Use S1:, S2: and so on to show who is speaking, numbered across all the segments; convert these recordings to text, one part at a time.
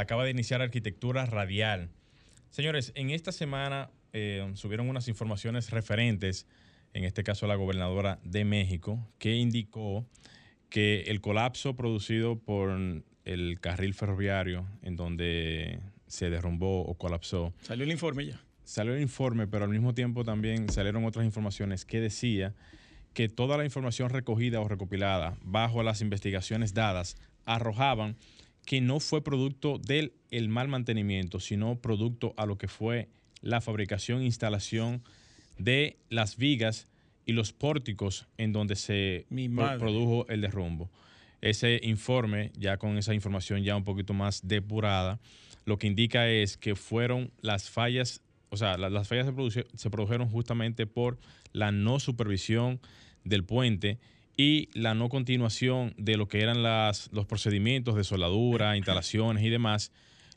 S1: Acaba de iniciar Arquitectura Radial. Señores, en esta semana eh, subieron unas informaciones referentes, en este caso la gobernadora de México, que indicó que el colapso producido por el carril ferroviario en donde se derrumbó o colapsó.
S2: Salió el informe ya.
S1: Salió el informe, pero al mismo tiempo también salieron otras informaciones que decía que toda la información recogida o recopilada bajo las investigaciones dadas arrojaban que no fue producto del el mal mantenimiento, sino producto a lo que fue la fabricación e instalación de las vigas y los pórticos en donde se pro- produjo el derrumbo. Ese informe, ya con esa información ya un poquito más depurada, lo que indica es que fueron las fallas, o sea, la- las fallas se produjeron justamente por la no supervisión del puente y la no continuación de lo que eran las, los procedimientos de soldadura, instalaciones y demás,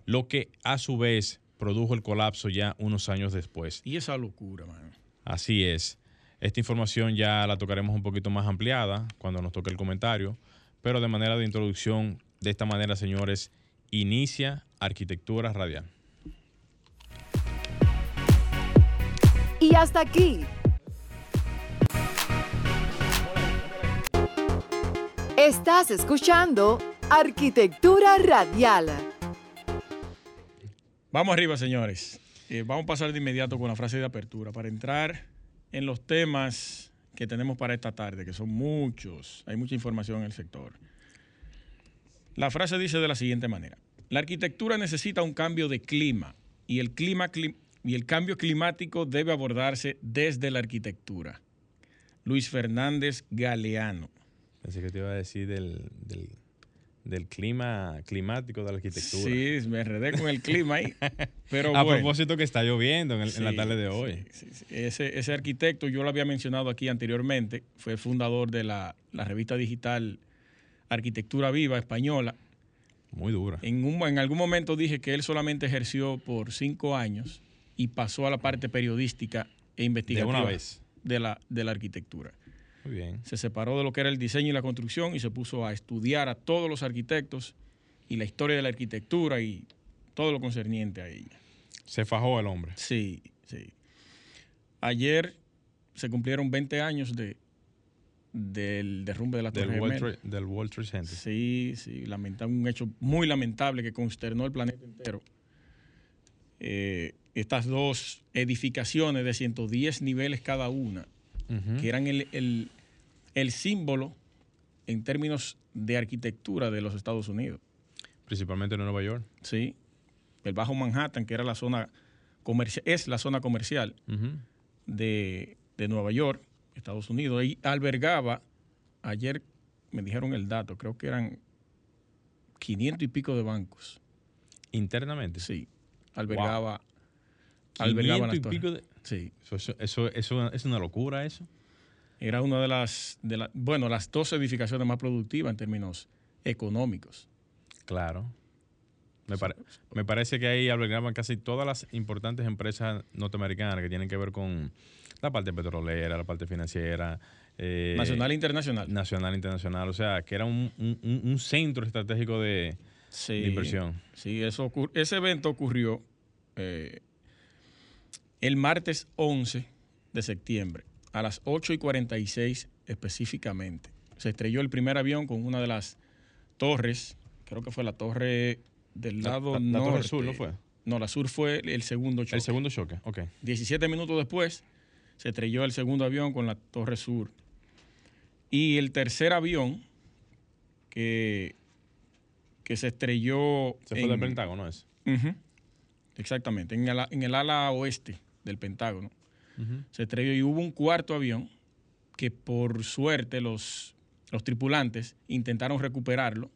S1: lo que a su vez produjo el colapso ya unos años después.
S2: Y esa locura, mano.
S1: Así es. Esta información ya la tocaremos un poquito más ampliada cuando nos toque el comentario, pero de manera de introducción, de esta manera, señores, inicia Arquitectura Radial.
S3: Y hasta aquí. Estás escuchando Arquitectura Radial.
S2: Vamos arriba, señores. Eh, vamos a pasar de inmediato con la frase de apertura para entrar en los temas que tenemos para esta tarde, que son muchos. Hay mucha información en el sector. La frase dice de la siguiente manera. La arquitectura necesita un cambio de clima y el, clima, cli- y el cambio climático debe abordarse desde la arquitectura. Luis Fernández Galeano.
S1: Pensé que te iba a decir del, del, del clima climático de la arquitectura.
S2: Sí, me enredé con el clima ahí. Pero
S1: a
S2: bueno.
S1: propósito que está lloviendo en, el- en la tarde de hoy.
S2: sí, sí, sí. Ese, ese arquitecto, yo lo había mencionado aquí anteriormente, fue fundador de la, la revista digital Arquitectura Viva Española.
S1: Muy dura.
S2: En, un, en algún momento dije que él solamente ejerció por cinco años y pasó a la parte periodística e investigativa
S1: una vez.
S2: de la, de la arquitectura.
S1: Muy bien.
S2: Se separó de lo que era el diseño y la construcción y se puso a estudiar a todos los arquitectos y la historia de la arquitectura y todo lo concerniente a ella.
S1: Se fajó el hombre.
S2: Sí, sí. Ayer se cumplieron 20 años de, del derrumbe de la
S1: Del
S2: Torre
S1: World,
S2: Gemela.
S1: Trade, del World Trade Center.
S2: Sí, sí, lamenta- un hecho muy lamentable que consternó el planeta entero. Eh, estas dos edificaciones de 110 niveles cada una, Que eran el, el- el símbolo en términos de arquitectura de los Estados Unidos.
S1: Principalmente en Nueva York.
S2: Sí, el Bajo Manhattan, que era la zona comercial, es la zona comercial de, de Nueva York, Estados Unidos, y albergaba, ayer me dijeron el dato, creo que eran 500 y pico de bancos.
S1: Internamente.
S2: Sí, albergaba,
S1: 500
S2: albergaba las
S1: y
S2: torres.
S1: pico de-
S2: Sí,
S1: Eso, eso, eso- eso es una locura eso.
S2: era una de las, de la- bueno, las dos edificaciones más productivas en términos económicos.
S1: Claro. Me, pare- me parece que ahí albergaban casi todas las importantes empresas norteamericanas que tienen que ver con la parte petrolera, la parte financiera. eh,
S2: Nacional e internacional.
S1: Nacional, internacional. O sea, que era un, un- un- centro estratégico de,
S2: Sí,
S1: de inversión.
S2: Sí, eso ocur- ese evento ocurrió eh, el martes 11 de septiembre, a las 8 y 46 específicamente. Se estrelló el primer avión con una de las torres, creo que fue la torre del
S1: La-
S2: lado
S1: la- la torre
S2: norte.
S1: sur, ¿no fue?
S2: No, la sur fue el segundo choque.
S1: El segundo choque, ok.
S2: 17 minutos después se estrelló el segundo avión con la torre sur. Y el tercer avión que, que se estrelló...
S1: Se fue
S2: en-
S1: del Pentágono, ¿no es?
S2: Exactamente, en el, en el ala oeste del Pentágono. Se estrelló y hubo un cuarto avión que por suerte los, los tripulantes intentaron recuperarlo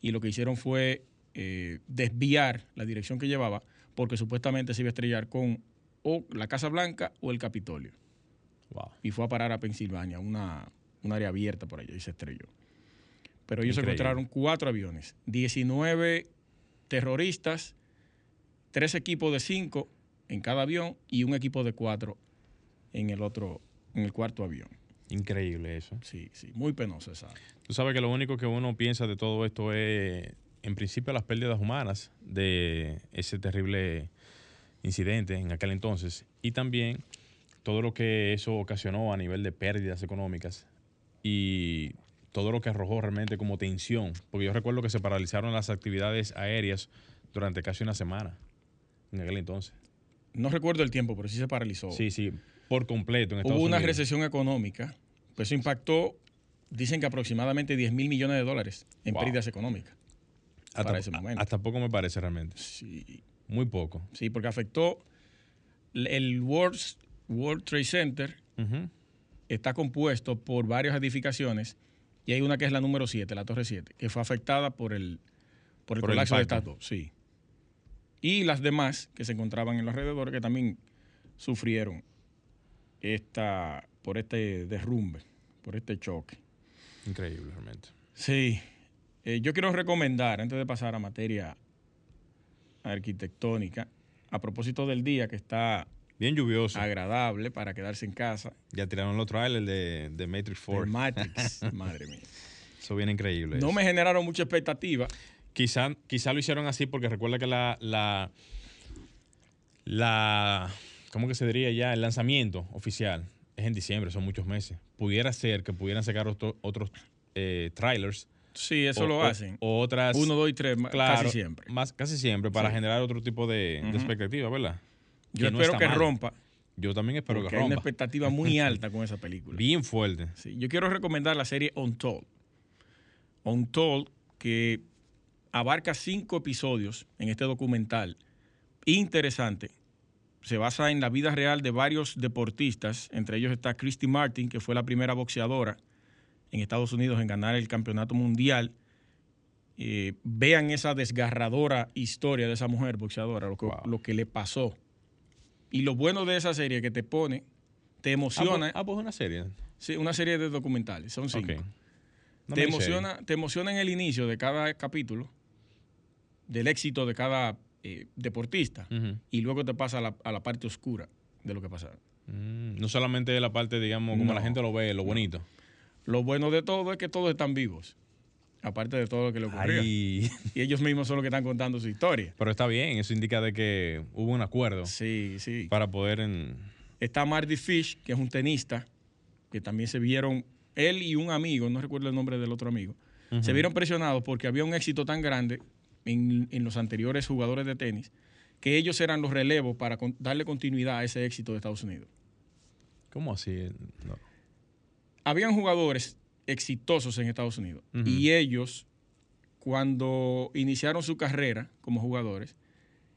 S2: y lo que hicieron fue eh, desviar la dirección que llevaba porque supuestamente se iba a estrellar con o la Casa Blanca o el Capitolio.
S1: Wow.
S2: Y fue a parar a Pensilvania, una, un área abierta por allá y se estrelló. Pero ellos
S1: Increíble.
S2: encontraron cuatro aviones, 19 terroristas, tres equipos de cinco en cada avión y un equipo de cuatro en el otro, en el cuarto avión.
S1: Increíble eso.
S2: Sí, sí, muy penoso esa.
S1: Tú sabes que lo único que uno piensa de todo esto es, en principio, las pérdidas humanas de ese terrible incidente en aquel entonces y también todo lo que eso ocasionó a nivel de pérdidas económicas y todo lo que arrojó realmente como tensión, porque yo recuerdo que se paralizaron las actividades aéreas durante casi una semana en aquel entonces.
S2: No recuerdo el tiempo, pero sí se paralizó.
S1: Sí, sí, por completo en Estados
S2: Hubo una
S1: Unidos.
S2: recesión económica, pues eso impactó, dicen que aproximadamente 10 mil millones de dólares en
S1: Wow.
S2: pérdidas económicas.
S1: hasta,
S2: para ese momento.
S1: hasta poco me parece realmente.
S2: Sí,
S1: Muy poco.
S2: sí, porque afectó el World, World Trade Center, está compuesto por varias edificaciones y hay una que es la número 7, la Torre 7, que fue afectada por el, por el
S1: Por el
S2: colapso de estas dos, sí. Y las demás que se encontraban en los alrededores que también sufrieron esta, por este derrumbe, por este choque.
S1: Increíble realmente.
S2: Sí, Eh, yo quiero recomendar, antes de pasar a materia arquitectónica, a propósito del día que está
S1: Bien lluvioso.
S2: agradable para quedarse en casa,
S1: Ya tiraron los trailers de, de Matrix
S2: el
S1: 4.
S2: Matrix, madre mía.
S1: Eso viene increíble.
S2: No
S1: eso.
S2: me generaron mucha expectativa.
S1: Quizá, quizá lo hicieron así porque recuerda que la, la, la, ¿cómo que se diría ya? El lanzamiento oficial es en diciembre, son muchos meses. Pudiera ser que pudieran sacar otro- otros eh, trailers.
S2: Sí, eso
S1: o-
S2: lo hacen.
S1: O otras.
S2: Uno, dos y tres,
S1: claro,
S2: casi siempre.
S1: Más, casi siempre, para
S2: Sí.
S1: generar otro tipo de, de
S2: Ujú.
S1: expectativa, ¿verdad?
S2: Yo
S1: Que
S2: espero que
S1: mal.
S2: rompa,
S1: Yo también espero que
S2: hay una
S1: rompa.
S2: expectativa muy alta con esa película.
S1: Bien fuerte.
S2: Sí, yo quiero recomendar la serie Untold. Untold, que abarca cinco episodios en este documental interesante. Se basa en la vida real de varios deportistas. Entre ellos está Christy Martin, que fue la primera boxeadora en Estados Unidos en ganar el campeonato mundial. Eh, vean esa desgarradora historia de esa mujer boxeadora, lo que,
S1: Wow.
S2: lo que le pasó. Y lo bueno de esa serie que te pone, te
S1: Ah,
S2: emociona.
S1: pues, ah, pues una serie.
S2: Sí, una serie de documentales, son cinco. Te, emociona, te emociona en el inicio de cada capítulo, del éxito de cada eh, deportista, y luego te pasa a la, a la parte oscura de lo que pasa.
S1: Mm, no solamente la parte, digamos, como la gente lo ve, lo bonito.
S2: Lo bueno de todo es que todos están vivos, aparte de todo lo que le ocurrió.
S1: Ay.
S2: Y ellos mismos son los que están contando su historia.
S1: Pero está bien, eso indica de que hubo un acuerdo
S2: Sí, sí.
S1: para poder en...
S2: Está Marty Fish, que es un tenista, que también se vieron, él y un amigo, no recuerdo el nombre del otro amigo, se vieron presionados porque había un éxito tan grande en, en los anteriores jugadores de tenis que ellos eran los relevos para con- darle continuidad a ese éxito de Estados Unidos.
S1: ¿Cómo así? No.
S2: Habían jugadores exitosos en Estados Unidos y ellos, cuando iniciaron su carrera como jugadores,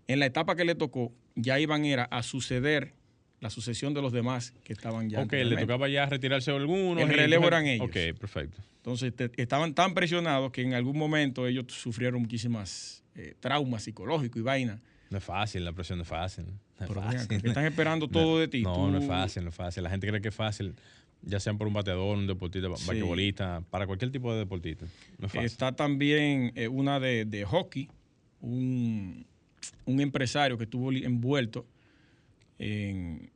S2: en la etapa que le tocó, ya iban era a suceder la sucesión de los demás que estaban ya.
S1: ok, le tocaba ya retirarse alguno.
S2: El relevo eran ellos.
S1: Ok, perfecto.
S2: Entonces te- estaban tan presionados que en algún momento ellos sufrieron muchísimas eh, traumas psicológicos y vainas.
S1: No es fácil, la presión no es fácil. No es
S2: Pero
S1: fácil.
S2: están esperando todo de ti.
S1: No, no es fácil, no es fácil. La gente cree que es fácil, ya sea por un bateador, un deportista,
S2: Sí.
S1: basquetbolista, para cualquier tipo de deportista. No es fácil.
S2: Está también eh, una de, de hockey, un, un empresario que estuvo envuelto en,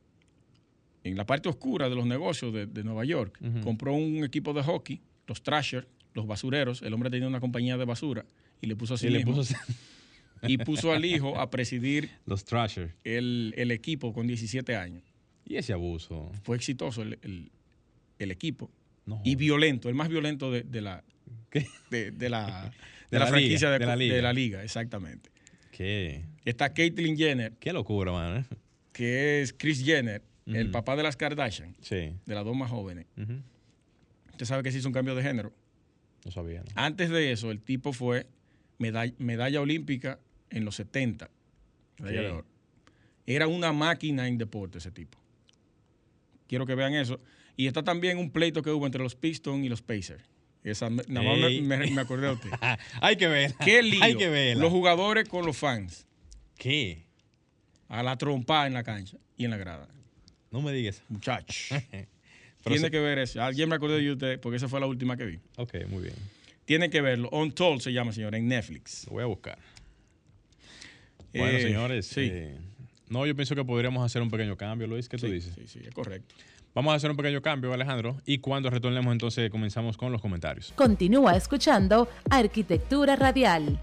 S2: en la parte oscura de los negocios de, de Nueva York. Compró un equipo de hockey, los Thrasher, los basureros. El hombre tenía una compañía de basura y le puso así
S1: y le puso
S2: y puso al hijo a presidir
S1: los Thrasher.
S2: el, el equipo con 17 años.
S1: Y ese abuso.
S2: Fue exitoso el, el- el equipo
S1: No.
S2: y violento, el más violento de, de la, de, de la, de la
S1: la
S2: franquicia
S1: liga,
S2: de,
S1: la liga.
S2: de la liga, exactamente.
S1: ¿Qué?
S2: Está Caitlyn Jenner,
S1: Qué locura, man.
S2: que es Chris Jenner, el papá de las Kardashian,
S1: Sí.
S2: de las dos más jóvenes.
S1: Ujú.
S2: Usted sabe que se hizo un cambio de género.
S1: No sabía, ¿no?
S2: Antes de eso, el tipo fue medalla, medalla olímpica en los 70. Medalla de oro. Era una máquina en deporte ese tipo. Quiero que vean eso. Y está también un pleito que hubo entre los Pistons y los Pacers Esa, nada más me,
S1: Ey.
S2: me- me acordé de usted.
S1: Hay que ver.
S2: ¿Qué lío?
S1: Hay que ver.
S2: Los jugadores con los fans.
S1: ¿Qué?
S2: A la trompa en la cancha y en la grada.
S1: No me digas.
S2: Muchachos. Tiene que ver eso. Alguien me acordé de usted porque esa fue la última que vi.
S1: Ok, muy bien.
S2: Tienen que verlo. On Toll se llama, señor, en Netflix.
S1: Lo voy a buscar. Bueno,
S2: Eh,
S1: señores.
S2: Sí.
S1: eh, no, yo pienso que podríamos hacer un pequeño cambio, Luis. ¿Qué tú
S2: sí,
S1: dices?
S2: sí, sí, es correcto.
S1: Vamos a hacer un pequeño cambio, Alejandro. Y cuando retornemos, entonces comenzamos con los comentarios.
S4: Continúa escuchando Arquitectura Radial.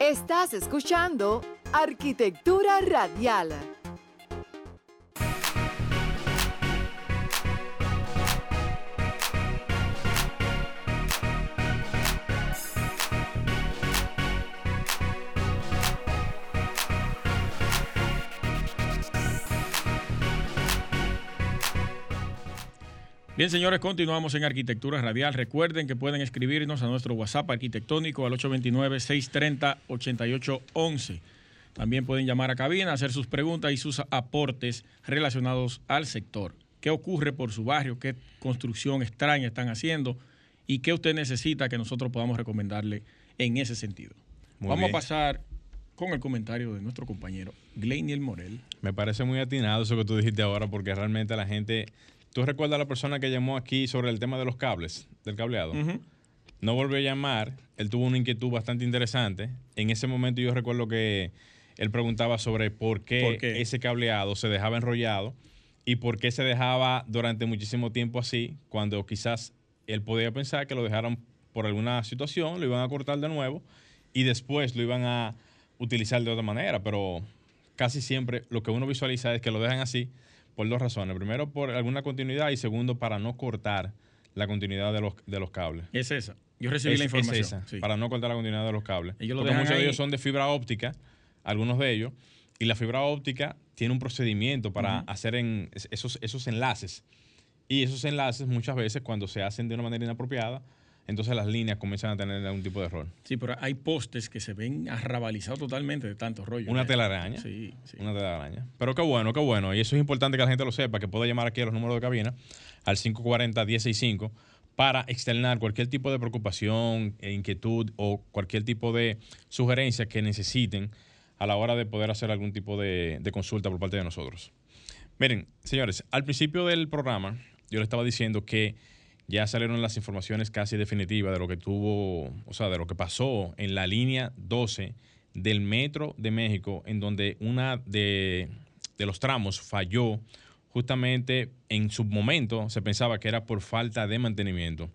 S3: Estás escuchando Arquitectura Radial.
S2: Bien, señores, continuamos en Arquitectura Radial. Recuerden que pueden escribirnos a nuestro WhatsApp arquitectónico al 829-630-8811. También pueden llamar a cabina, hacer sus preguntas y sus aportes relacionados al sector. ¿Qué ocurre por su barrio? ¿Qué construcción extraña están haciendo? ¿Y qué usted necesita que nosotros podamos recomendarle en ese sentido?
S1: Muy
S2: Vamos
S1: bien.
S2: a pasar con el comentario de nuestro compañero Gleiniel Morel.
S1: Me parece muy atinado eso que tú dijiste ahora, porque realmente la gente. ¿Tú recuerdas a la persona que llamó aquí sobre el tema de los cables, del cableado? No volvió a llamar. Él tuvo una inquietud bastante interesante. En ese momento yo recuerdo que él preguntaba sobre por qué,
S2: ¿Por qué?
S1: ese cableado se dejaba enrollado y por qué se dejaba durante muchísimo tiempo así, cuando quizás él podía pensar que lo dejaron por alguna situación, lo iban a cortar de nuevo y después lo iban a utilizar de otra manera. Pero casi siempre lo que uno visualiza es que lo dejan así por dos razones. Primero, por alguna continuidad y segundo, para no cortar la continuidad de los, de los cables.
S2: Es esa. Yo recibí
S1: Es-
S2: la
S1: es
S2: información.
S1: esa,
S2: sí.
S1: para no cortar la continuidad de los cables.
S2: Ellos lo
S1: Porque muchos de ellos son de fibra óptica, algunos de ellos, y la fibra óptica tiene un procedimiento para hacer en esos, esos enlaces. Y esos enlaces muchas veces cuando se hacen de una manera inapropiada, entonces las líneas comienzan a tener algún tipo de error.
S2: Sí, pero hay postes que se ven arrabalizados totalmente de tanto rollo.
S1: Una
S2: Eh,
S1: telaraña.
S2: Sí, sí.
S1: Una telaraña. Pero qué bueno, qué bueno. Y eso es importante que la gente lo sepa, que pueda llamar aquí a los números de cabina al 540-165 para externar cualquier tipo de preocupación, e inquietud o cualquier tipo de sugerencia que necesiten a la hora de poder hacer algún tipo de, consulta por parte de nosotros. Miren, señores, al principio del programa yo le estaba diciendo que ya salieron las informaciones casi definitivas de lo que tuvo, o sea, de lo que pasó en la línea 12 del Metro de México, en donde una de los tramos falló justamente en su momento, se pensaba que era por falta de mantenimiento.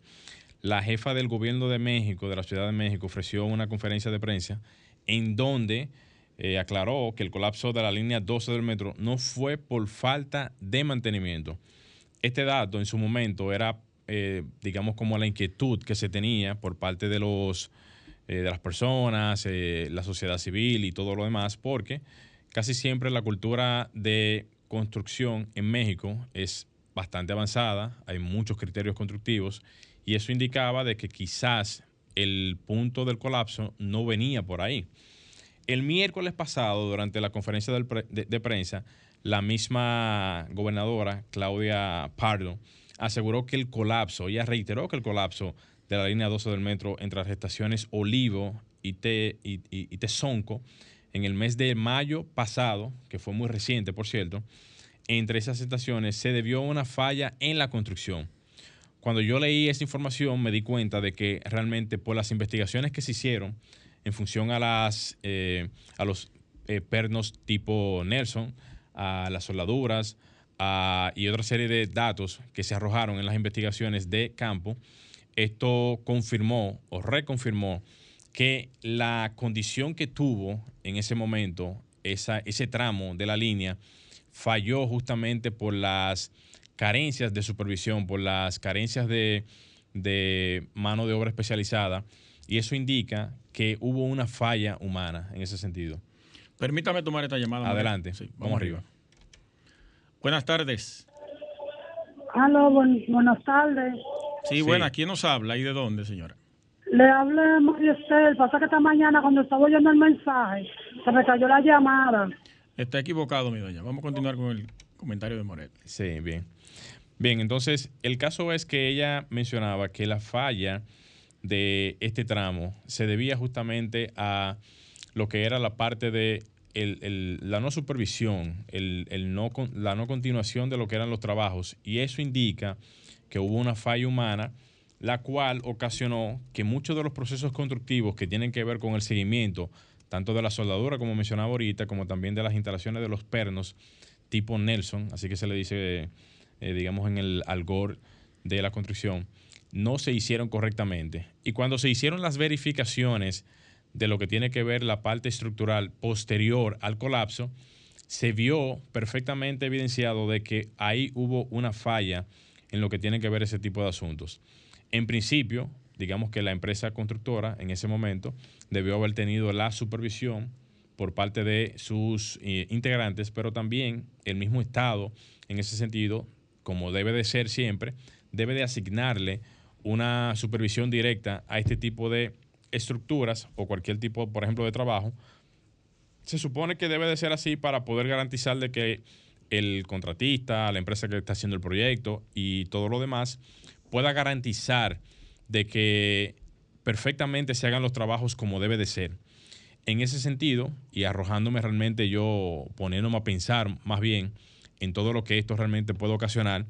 S1: La jefa del gobierno de México, de la Ciudad de México, ofreció una conferencia de prensa en donde eh, aclaró que el colapso de la línea 12 del metro no fue por falta de mantenimiento. Este dato en su momento era, eh, digamos, como la inquietud que se tenía por parte de, los, eh, de las personas, la sociedad civil y todo lo demás, porque casi siempre la cultura de construcción en México es bastante avanzada, hay muchos criterios constructivos y eso indicaba de que quizás el punto del colapso no venía por ahí. El miércoles pasado, durante la conferencia pre- de, prensa, la misma gobernadora, Claudia Pardo, aseguró que el colapso, ella reiteró que el colapso de la línea 12 del metro entre las estaciones Olivo y, Te, en el mes de mayo pasado, que fue muy reciente, por cierto, entre esas estaciones se debió a una falla en la construcción. Cuando yo leí esa información me di cuenta de que realmente por las investigaciones que se hicieron en función a, las, eh, a los eh, pernos tipo Nelson, a las soldaduras a- y otra serie de datos que se arrojaron en las investigaciones de campo, esto confirmó o reconfirmó que la condición que tuvo en ese momento ese tramo de la línea falló justamente por las carencias de supervisión, por las carencias de, de mano de obra especializada, y eso indica que hubo una falla humana en ese sentido.
S2: Permítame tomar esta llamada.
S1: Adelante,
S2: Sí,
S1: vamos arriba.
S2: Buenas tardes.
S5: Aló, buen- buenas tardes.
S2: Sí,
S1: Sí.
S2: buenas. ¿Quién nos habla y de dónde, señora?
S5: Le hablé María Estel. Pasa que esta mañana cuando estaba oyendo el mensaje, se me cayó la llamada.
S2: Está equivocado, mi doña. Vamos a continuar con el comentario de Morel.
S1: Sí, bien. Bien, entonces el caso es que ella mencionaba que la falla de este tramo se debía justamente a lo que era la parte de el- el- la no supervisión, el, el no, la no continuación de lo que eran los trabajos. Y eso indica que hubo una falla humana, la cual ocasionó que muchos de los procesos constructivos que tienen que ver con el seguimiento, tanto de la soldadura, como mencionaba ahorita, como también de las instalaciones de los pernos tipo Nelson, así que se le dice, eh, digamos, en el algor de la construcción, no se hicieron correctamente. Y cuando se hicieron las verificaciones de lo que tiene que ver la parte estructural posterior al colapso, se vio perfectamente evidenciado de que ahí hubo una falla en lo que tiene que ver ese tipo de asuntos. En principio, digamos que la empresa constructora en ese momento debió haber tenido la supervisión por parte de sus eh, integrantes, pero también el mismo Estado, en ese sentido, como debe de ser siempre, debe de asignarle una supervisión directa a este tipo de estructuras o cualquier tipo, por ejemplo, de trabajo. Se supone que debe de ser así para poder garantizar de que el contratista, la empresa que está haciendo el proyecto y todo lo demás pueda garantizar de que perfectamente se hagan los trabajos como debe de ser. En ese sentido, y arrojándome realmente yo, poniéndome a pensar más bien en todo lo que esto realmente puede ocasionar,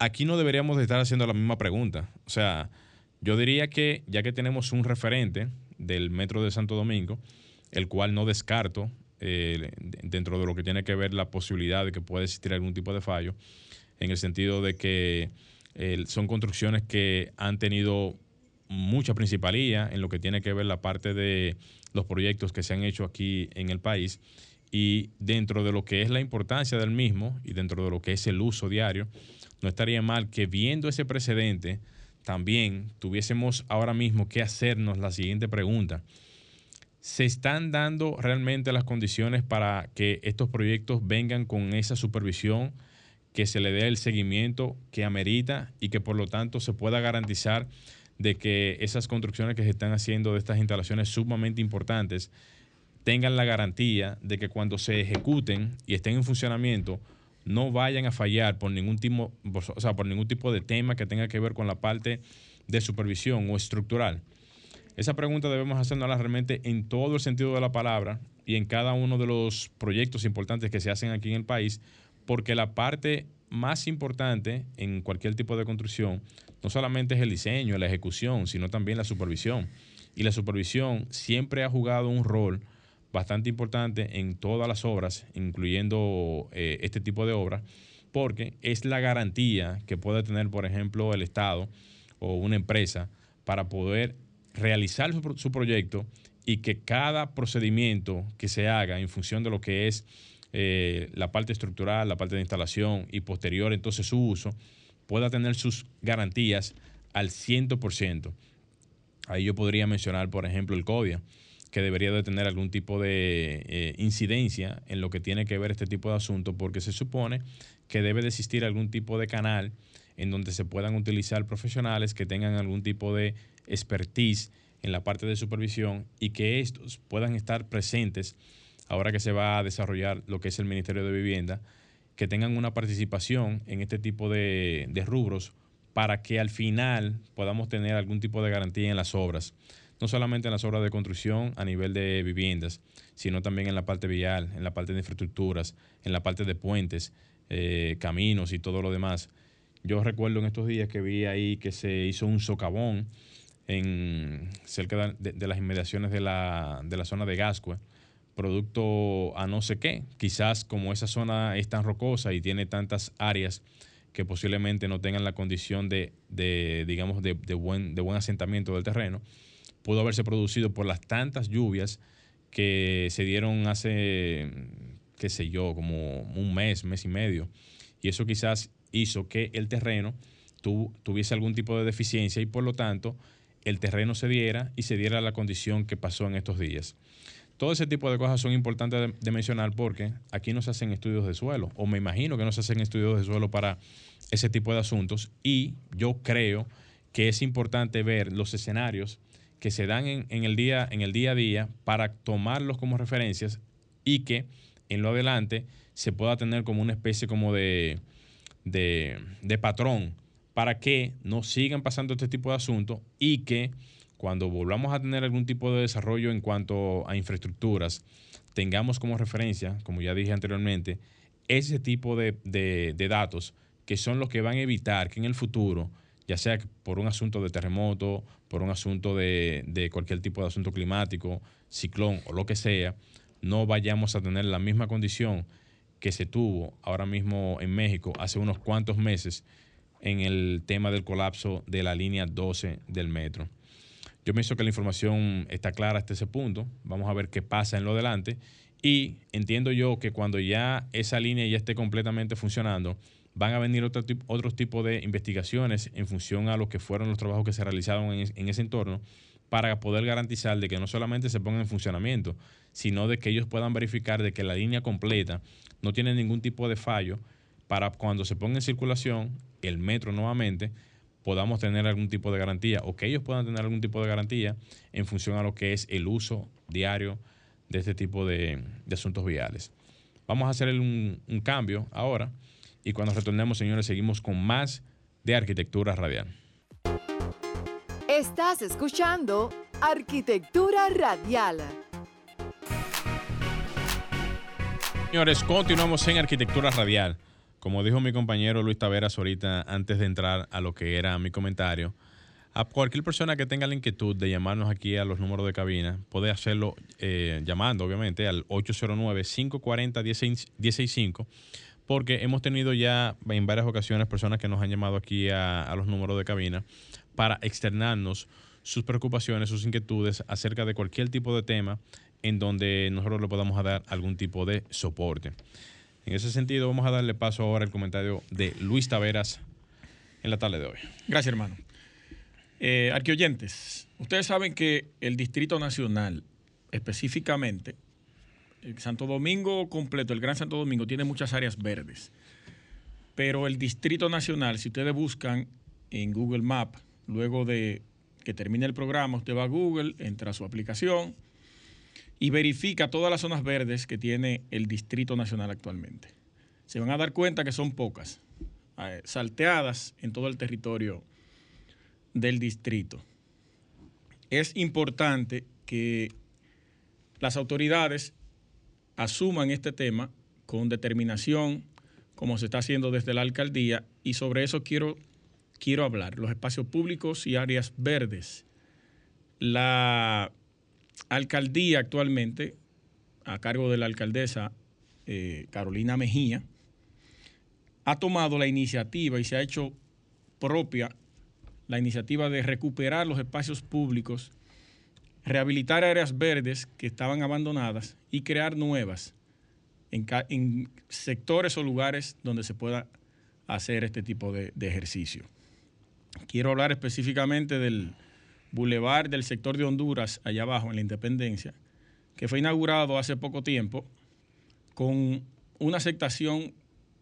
S1: aquí no deberíamos de estar haciendo la misma pregunta. O sea, yo diría que ya que tenemos un referente del Metro de Santo Domingo, el cual no descarto eh, dentro de lo que tiene que ver la posibilidad de que pueda existir algún tipo de fallo, en el sentido de que son construcciones que han tenido mucha principalía en lo que tiene que ver la parte de los proyectos que se han hecho aquí en el país y dentro de lo que es la importancia del mismo y dentro de lo que es el uso diario, no estaría mal que viendo ese precedente también tuviésemos ahora mismo que hacernos la siguiente pregunta. ¿Se están dando realmente las condiciones para que estos proyectos vengan con esa supervisión, que se le dé el seguimiento que amerita y que por lo tanto se pueda garantizar de que esas construcciones que se están haciendo de estas instalaciones sumamente importantes tengan la garantía de que cuando se ejecuten y estén en funcionamiento no vayan a fallar por ningún tipo, o sea, por ningún tipo de tema que tenga que ver con la parte de supervisión o estructural. Esa pregunta debemos hacernosla realmente en todo el sentido de la palabra y en cada uno de los proyectos importantes que se hacen aquí en el país, porque la parte más importante en cualquier tipo de construcción no solamente es el diseño, la ejecución, sino también la supervisión. Y la supervisión siempre ha jugado un rol bastante importante en todas las obras, incluyendo eh, este tipo de obras, porque es la garantía que puede tener, por ejemplo, el Estado o una empresa para poder realizar su, proyecto y que cada procedimiento que se haga en función de lo que es eh, la parte estructural, la parte de instalación y posterior entonces su uso, pueda tener sus garantías al 100%. Ahí yo podría mencionar, por ejemplo, el CODIA, que debería de tener algún tipo de eh, incidencia en lo que tiene que ver este tipo de asuntos, porque se supone que debe de existir algún tipo de canal en donde se puedan utilizar profesionales que tengan algún tipo de expertise en la parte de supervisión y que estos puedan estar presentes ahora que se va a desarrollar lo que es el Ministerio de Vivienda, que tengan una participación en este tipo de, de rubros para que al final podamos tener algún tipo de garantía en las obras no solamente en las obras de construcción a nivel de viviendas, sino también en la parte vial, en la parte de infraestructuras, en la parte de puentes, eh, caminos y todo lo demás. Yo recuerdo en estos días que vi ahí que se hizo un socavón en, cerca de, las inmediaciones de la, de la zona de Gascue, producto a no sé qué. Quizás como esa zona es tan rocosa y tiene tantas áreas que posiblemente no tengan la condición de, de digamos, de, buen, de buen asentamiento del terreno, pudo haberse producido por las tantas lluvias que se dieron hace, qué sé yo, como un mes, mes y medio. Y eso quizás hizo que el terreno tu, tuviese algún tipo de deficiencia y por lo tanto el terreno se diera y se diera la condición que pasó en estos días. Todo ese tipo de cosas son importantes de, de, mencionar porque aquí no se hacen estudios de suelo, o me imagino que no se hacen estudios de suelo para ese tipo de asuntos, y yo creo que es importante ver los escenarios que se dan en, en, el día, en el día a día para tomarlos como referencias y que en lo adelante se pueda tener como una especie como de, de, patrón para que no sigan pasando este tipo de asuntos y que cuando volvamos a tener algún tipo de desarrollo en cuanto a infraestructuras, tengamos como referencia, como ya dije anteriormente, ese tipo de, de, datos que son los que van a evitar que en el futuro, ya sea por un asunto de terremoto, por un asunto de, de cualquier tipo de asunto climático, ciclón o lo que sea, no vayamos a tener la misma condición que se tuvo ahora mismo en México hace unos cuantos meses en el tema del colapso de la línea 12 del metro. Yo pienso que la información está clara hasta ese punto. Vamos a ver qué pasa en lo adelante. Y entiendo yo que cuando ya esa línea ya esté completamente funcionando, van a venir otros tipos de investigaciones en función a lo que fueron los trabajos que se realizaron en, ese entorno para poder garantizar de que no solamente se ponga en funcionamiento, sino de que ellos puedan verificar de que la línea completa no tiene ningún tipo de fallo para cuando se ponga en circulación el metro nuevamente podamos tener algún tipo de garantía o que ellos puedan tener algún tipo de garantía en función a lo que es el uso diario de este tipo de, asuntos viales. Vamos a hacer un cambio ahora y cuando retornemos, señores, seguimos con más de arquitectura radial.
S3: Estás escuchando Arquitectura Radial.
S1: Señores, continuamos en Arquitectura Radial. Como dijo mi compañero Luis Taveras ahorita, antes de entrar a lo que era mi comentario, a cualquier persona que tenga la inquietud de llamarnos aquí a los números de cabina, puede hacerlo eh, llamando, obviamente, al 809-540-165, porque hemos tenido ya en varias ocasiones personas que nos han llamado aquí a, los números de cabina para externarnos sus preocupaciones, sus inquietudes acerca de cualquier tipo de tema en donde nosotros le podamos dar algún tipo de soporte. En ese sentido, vamos a darle paso ahora al comentario de Luis Taveras en la tarde de hoy.
S2: Gracias, hermano. Eh, arqueoyentes, ustedes saben que el Distrito Nacional, específicamente, Santo Domingo completo, el Gran Santo Domingo, tiene muchas áreas verdes. Pero el Distrito Nacional, si ustedes buscan en Google Maps, luego de que termine el programa, usted va a Google, entra a su aplicación, y verifica todas las zonas verdes que tiene el Distrito Nacional actualmente. Se van a dar cuenta que son pocas, eh, salteadas en todo el territorio del distrito. Es importante que las autoridades asuman este tema con determinación, como se está haciendo desde la alcaldía, y sobre eso quiero, quiero hablar, los espacios públicos y áreas verdes. La alcaldía actualmente, a cargo de la alcaldesa eh, Carolina Mejía, ha tomado la iniciativa y se ha hecho propia la iniciativa de recuperar los espacios públicos, rehabilitar áreas verdes que estaban abandonadas y crear nuevas en, sectores o lugares donde se pueda hacer este tipo de ejercicio. Quiero hablar específicamente del, Boulevard del sector de Honduras, allá abajo en la Independencia, que fue inaugurado hace poco tiempo con una aceptación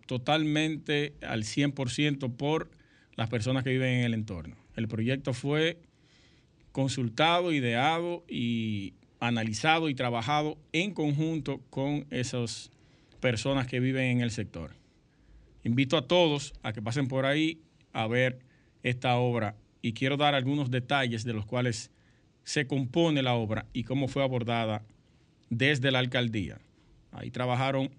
S2: totalmente al 100% por las personas que viven en el entorno. El proyecto fue consultado, ideado y analizado y trabajado en conjunto con esas personas que viven en el sector. Invito a todos a que pasen por ahí a ver esta obra y quiero dar algunos detalles de los cuales se compone la obra y cómo fue abordada desde la alcaldía. Ahí trabajaron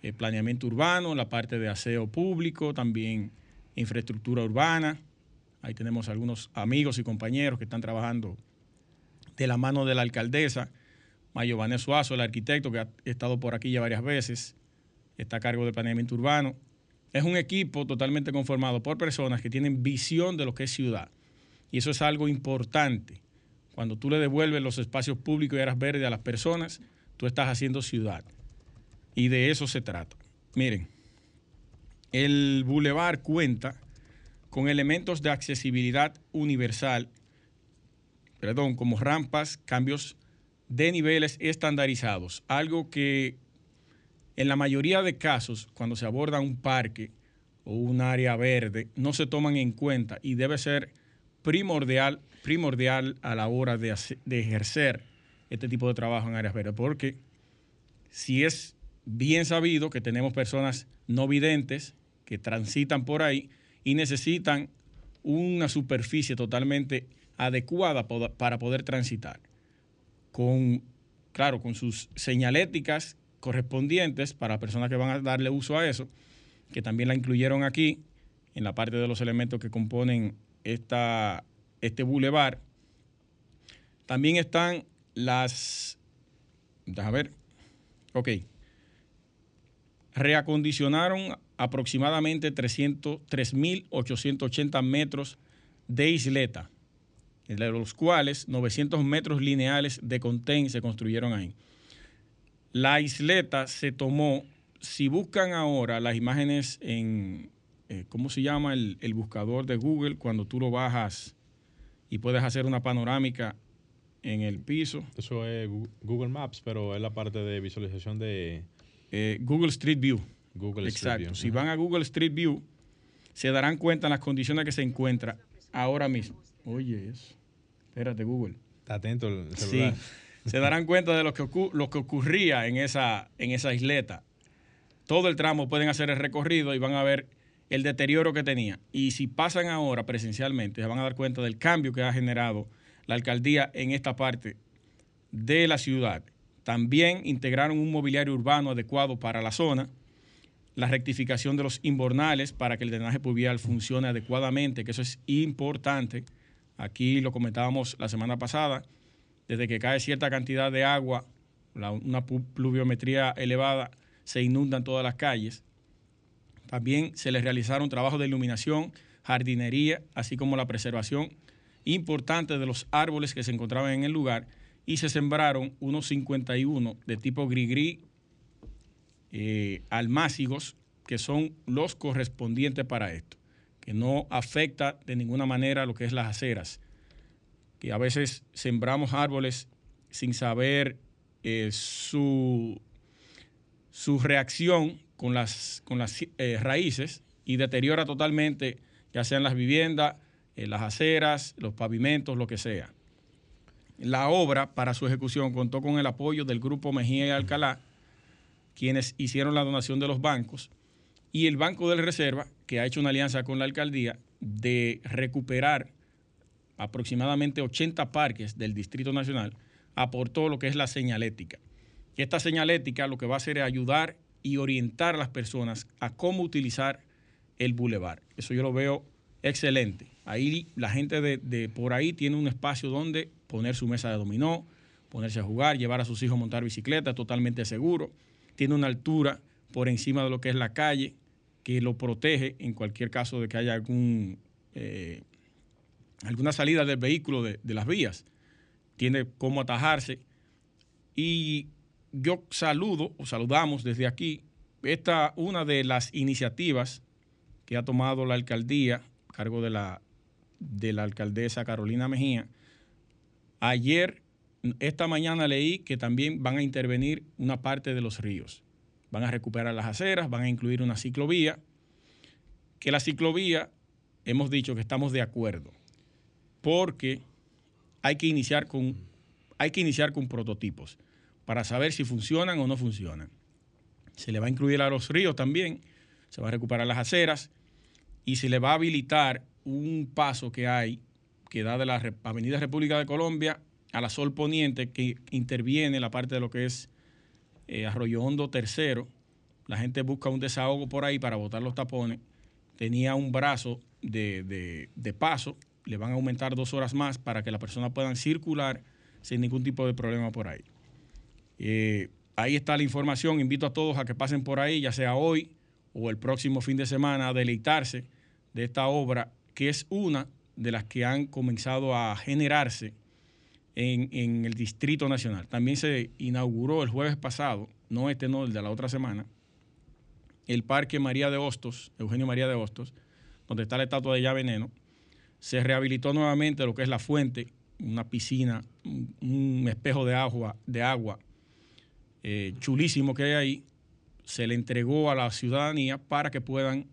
S2: el eh, planeamiento urbano, la parte de aseo público, también infraestructura urbana. Ahí tenemos algunos amigos y compañeros que están trabajando de la mano de la alcaldesa. Mayo Vanés Suazo, el arquitecto que ha estado por aquí ya varias veces, está a cargo de planeamiento urbano. Es un equipo totalmente conformado por personas que tienen visión de lo que es ciudad. Y eso es algo importante. Cuando tú le devuelves los espacios públicos y áreas verdes a las personas, tú estás haciendo ciudad. Y de eso se trata. Miren, el bulevar cuenta con elementos de accesibilidad universal, perdón, como rampas, cambios de niveles estandarizados, algo que en la mayoría de casos, cuando se aborda un parque o un área verde, no se toman en cuenta y debe ser primordial, primordial a la hora de, ejercer este tipo de trabajo en áreas verdes, porque si es bien sabido que tenemos personas no videntes que transitan por ahí y necesitan una superficie totalmente adecuada para poder transitar. Con, claro, con sus señaléticas correspondientes para personas que van a darle uso a eso, que también la incluyeron aquí en la parte de los elementos que componen esta, este bulevar. También están las, déjame ver, ok, reacondicionaron aproximadamente 300 3.880 metros de isleta, de los cuales 900 metros lineales de contén se construyeron ahí. La isleta se tomó, si buscan ahora las imágenes en, eh, ¿cómo se llama el, el buscador de Google? Cuando tú lo bajas y puedes hacer una panorámica en el piso.
S1: Eso es Google Maps, pero es la parte de visualización de
S2: Eh, Google Street View.
S1: Google Street
S2: Exacto.
S1: View.
S2: Si van a Google Street View, se darán cuenta en las condiciones que se encuentra ahora mismo. Oye, eso. Espérate, Google.
S1: Está atento el
S2: Sí.
S1: celular.
S2: Se darán cuenta de lo que, lo que ocurría en esa, en esa isleta. Todo el tramo pueden hacer el recorrido y van a ver el deterioro que tenía. Y si pasan ahora presencialmente, se van a dar cuenta del cambio que ha generado la alcaldía en esta parte de la ciudad. También integraron un mobiliario urbano adecuado para la zona, la rectificación de los inbornales para que el drenaje pluvial funcione adecuadamente, que eso es importante. Aquí lo comentábamos la semana pasada, desde que cae cierta cantidad de agua, una pluviometría elevada, se inundan todas las calles. También se les realizaron trabajos de iluminación, jardinería, así como la preservación importante de los árboles que se encontraban en el lugar y se sembraron unos 51 de tipo gris-gris eh, almácigos, que son los correspondientes para esto, que no afecta de ninguna manera lo que es las aceras, que a veces sembramos árboles sin saber eh, su, su reacción con las, con las eh, raíces y deteriora totalmente, ya sean las viviendas, las aceras, los pavimentos, lo que sea. La obra para su ejecución contó con el apoyo del Grupo Mejía y Alcalá, quienes hicieron la donación de los bancos, y el Banco de Reserva, que ha hecho una alianza con la alcaldía de recuperar aproximadamente 80 parques del Distrito Nacional, aportó lo que es la señalética. Esta señalética lo que va a hacer es ayudar y orientar a las personas a cómo utilizar el bulevar. Eso yo lo veo excelente. Ahí la gente de, de por ahí tiene un espacio donde poner su mesa de dominó, ponerse a jugar, llevar a sus hijos a montar bicicleta, totalmente seguro. Tiene una altura por encima de lo que es la calle que lo protege en cualquier caso de que haya algún, eh, alguna salida del vehículo de, de las vías. Tiene cómo atajarse. Y yo saludo o saludamos desde aquí esta una de las iniciativas que ha tomado la alcaldía a cargo de la, de la alcaldesa Carolina Mejía. Ayer, esta mañana leí que también van a intervenir una parte de los ríos. Van a recuperar las aceras, van a incluir una ciclovía. Que la ciclovía, hemos dicho que estamos de acuerdo, porque hay que iniciar con, hay que iniciar con prototipos para saber si funcionan o no funcionan. Se le va a incluir a los ríos también, se va a recuperar las aceras y se le va a habilitar un paso que hay que da de la Avenida República de Colombia a la Sol Poniente que interviene en la parte de lo que es eh, Arroyo Hondo Tercero. La gente busca un desahogo por ahí para botar los tapones. Tenía un brazo de, de- de paso, le van a aumentar dos horas más para que las personas puedan circular sin ningún tipo de problema por ahí. Eh, ahí está la información. Invito a todos a que pasen por ahí, ya sea hoy o el próximo fin de semana, a deleitarse de esta obra, que es una de las que han comenzado a generarse en, el Distrito Nacional. También se inauguró el jueves pasado, no este, no, el de la otra semana, el Parque María de Hostos, Eugenio María de Hostos, donde está la estatua de Ya Veneno. Se rehabilitó nuevamente lo que es la fuente, una piscina, un, un espejo de agua, de agua eh, chulísimo que hay ahí. Se le entregó a la ciudadanía para que puedan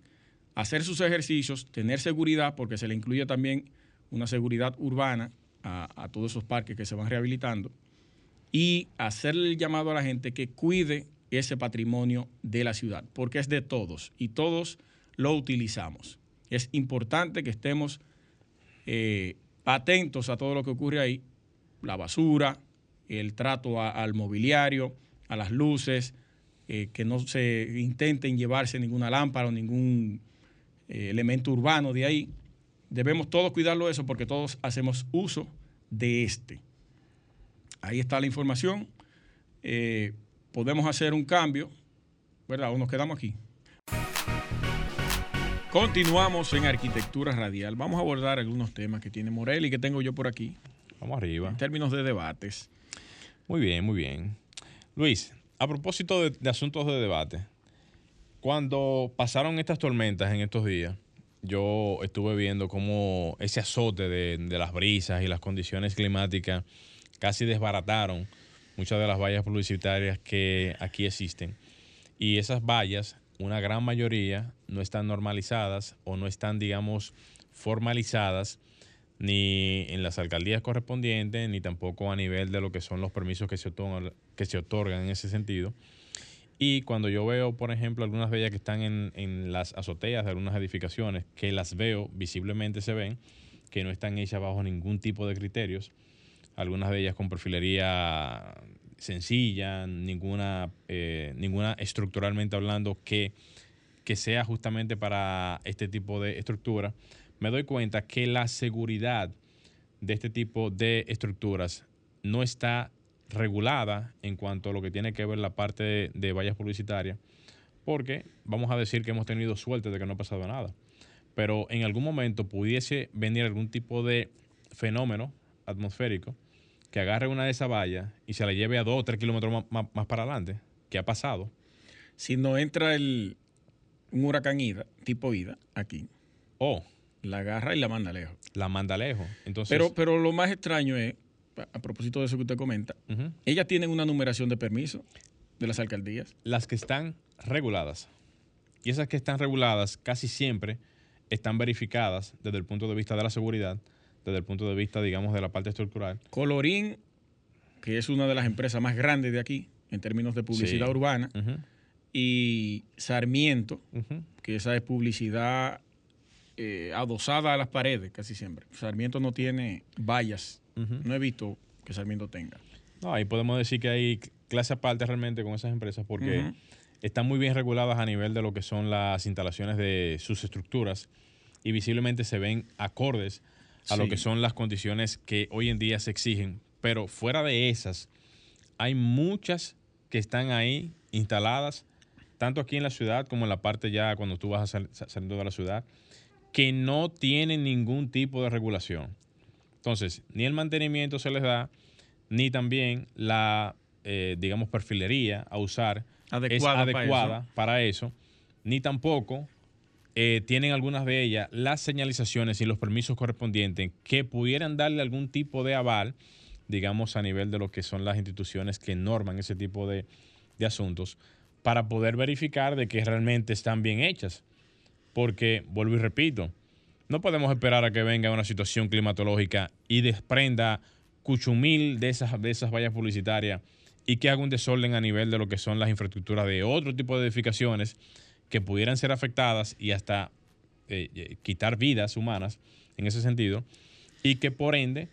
S2: hacer sus ejercicios, tener seguridad, porque se le incluye también una seguridad urbana a, todos esos parques que se van rehabilitando, y hacerle el llamado a la gente que cuide ese patrimonio de la ciudad, porque es de todos, y todos lo utilizamos. Es importante que estemos eh, atentos a todo lo que ocurre ahí, la basura, el trato al mobiliario, a las luces, eh, que no se intenten llevarse ninguna lámpara o ningún eh, elemento urbano de ahí. Debemos todos cuidarlo eso porque todos hacemos uso de este. Ahí está la información. Eh, podemos hacer un cambio, ¿verdad? O nos quedamos aquí. Continuamos en arquitectura radial. Vamos a abordar algunos temas que tiene Morel y que tengo yo por aquí
S1: Vamos arriba.
S2: en términos de debates.
S1: Muy bien, muy bien. Luis, a propósito de, de asuntos de debate, cuando pasaron estas tormentas en estos días, yo estuve viendo cómo ese azote de, las brisas y las condiciones climáticas casi desbarataron muchas de las vallas publicitarias que aquí existen. Y esas vallas, una gran mayoría, no están normalizadas o no están, digamos, formalizadas ni en las alcaldías correspondientes, ni tampoco a nivel de lo que son los permisos que se otorgan, que se otorgan en ese sentido. Y cuando yo veo, por ejemplo, algunas de ellas que están en, en las azoteas de algunas edificaciones, que las veo, visiblemente se ven, que no están hechas bajo ningún tipo de criterios, algunas de ellas con perfilería sencilla, ninguna, eh, ninguna estructuralmente hablando que, que sea justamente para este tipo de estructura, me doy cuenta que la seguridad de este tipo de estructuras no está regulada en cuanto a lo que tiene que ver la parte de, de vallas publicitarias, porque vamos a decir que hemos tenido suerte de que no ha pasado nada, pero en algún momento pudiese venir algún tipo de fenómeno atmosférico que agarre una de esas vallas y se la lleve a dos o tres kilómetros más, más- más para adelante, que ha pasado.
S2: Si no entra el, un huracán Ida, tipo Ida, aquí,
S1: O
S2: la agarra y la manda lejos.
S1: la manda lejos. Entonces,
S2: Pero, pero lo más extraño es, a propósito de eso que usted comenta, ellas tienen una numeración de permiso de las alcaldías.
S1: las que están reguladas. Y esas que están reguladas casi siempre están verificadas desde el punto de vista de la seguridad, desde el punto de vista, digamos, de la parte estructural.
S2: Colorín, que es una de las empresas más grandes de aquí en términos de publicidad
S1: Sí.
S2: urbana, y Sarmiento, que esa es publicidad eh, adosada a las paredes casi siempre. Sarmiento no tiene vallas. No he visto que Sarmiento tenga.
S1: No, ahí podemos decir que hay clase aparte realmente con esas empresas porque están muy bien reguladas a nivel de lo que son las instalaciones de sus estructuras y visiblemente se ven acordes a lo que son las condiciones que hoy en día se exigen. Pero fuera de esas, hay muchas que están ahí instaladas, tanto aquí en la ciudad como en la parte ya cuando tú vas a sal- sa- saliendo de la ciudad, que no tienen ningún tipo de regulación. Entonces, ni el mantenimiento se les da, ni también la, eh, digamos, perfilería a usar
S2: Adecuada
S1: es
S2: para
S1: adecuada
S2: eso.
S1: para eso, ni tampoco eh, tienen algunas de ellas las señalizaciones y los permisos correspondientes que pudieran darle algún tipo de aval, digamos, a nivel de lo que son las instituciones que norman ese tipo de, de asuntos, para poder verificar de que realmente están bien hechas. Porque, vuelvo y repito, no podemos esperar a que venga una situación climatológica y desprenda cuchumil de esas, de esas vallas publicitarias y que haga un desorden a nivel de lo que son las infraestructuras de otro tipo de edificaciones que pudieran ser afectadas y hasta eh, eh, quitar vidas humanas en ese sentido y que por ende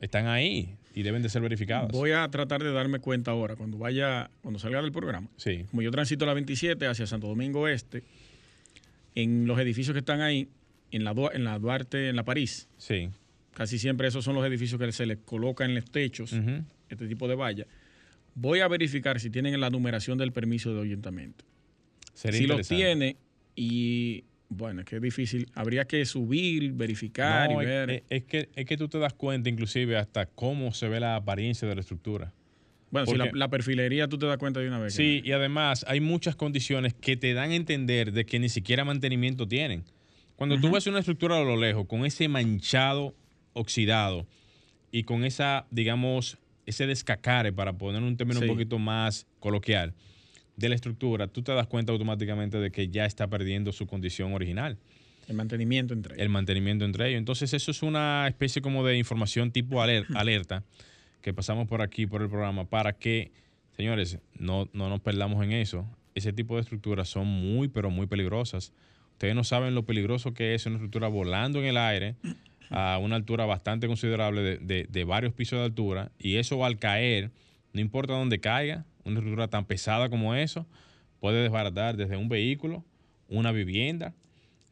S1: están ahí y deben de ser verificadas.
S2: Voy a tratar de darme cuenta ahora, cuando vaya, cuando salga del programa.
S1: Sí.
S2: Como yo transito la 27 hacia Santo Domingo Este, en los edificios que están ahí, en la, Du- en la Duarte, en la París,
S1: Sí.
S2: casi siempre esos son los edificios que se les coloca en los techos, este tipo de valla. Voy a verificar si tienen la numeración del permiso de ahuyentamiento.
S1: Sería
S2: si lo
S1: interesante.
S2: tiene y bueno, es que es difícil, habría que subir, verificar
S1: No,
S2: y ver.
S1: es- es que, es que tú te das cuenta inclusive hasta cómo se ve la apariencia de la estructura.
S2: Bueno, si la, perfilería tú te das cuenta de una vez.
S1: Sí,
S2: no.
S1: y además hay muchas condiciones que te dan a entender de que ni siquiera mantenimiento tienen. Cuando tú ves una estructura a lo lejos con ese manchado oxidado y con esa, digamos, ese descacare, para poner un término
S2: Sí.
S1: un poquito más coloquial, de la estructura, tú te das cuenta automáticamente de que ya está perdiendo su condición original,
S2: El mantenimiento entre ellos.
S1: el mantenimiento entre ellos. Entonces eso es una especie como de información tipo aler- alerta que pasamos por aquí, por el programa, para que, señores, no, no nos perdamos en eso. Ese tipo de estructuras son muy, pero muy peligrosas Ustedes no saben lo peligroso que es una estructura volando en el aire a una altura bastante considerable de, de- de varios pisos de altura y eso al caer, no importa dónde caiga, una estructura tan pesada como eso, puede desbaratar desde un vehículo, una vivienda,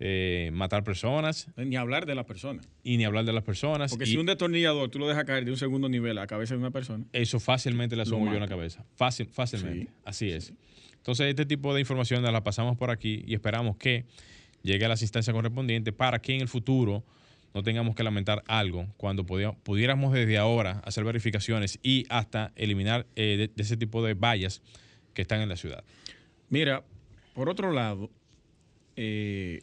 S1: eh, matar personas
S2: Ni hablar de la persona.
S1: y ni hablar de las personas.
S2: Porque
S1: Y
S2: si un destornillador tú lo dejas caer de un segundo nivel a la cabeza de una persona,
S1: eso fácilmente le asumo yo en la cabeza. Fácil, fácilmente.
S2: Sí,
S1: Así es. Entonces, este tipo de información la pasamos por aquí y esperamos que llegue a las instancias correspondientes para que en el futuro no tengamos que lamentar algo cuando pudiéramos desde ahora hacer verificaciones y hasta eliminar eh, de, de ese tipo de vallas que están en la ciudad.
S2: Mira, por otro lado, eh,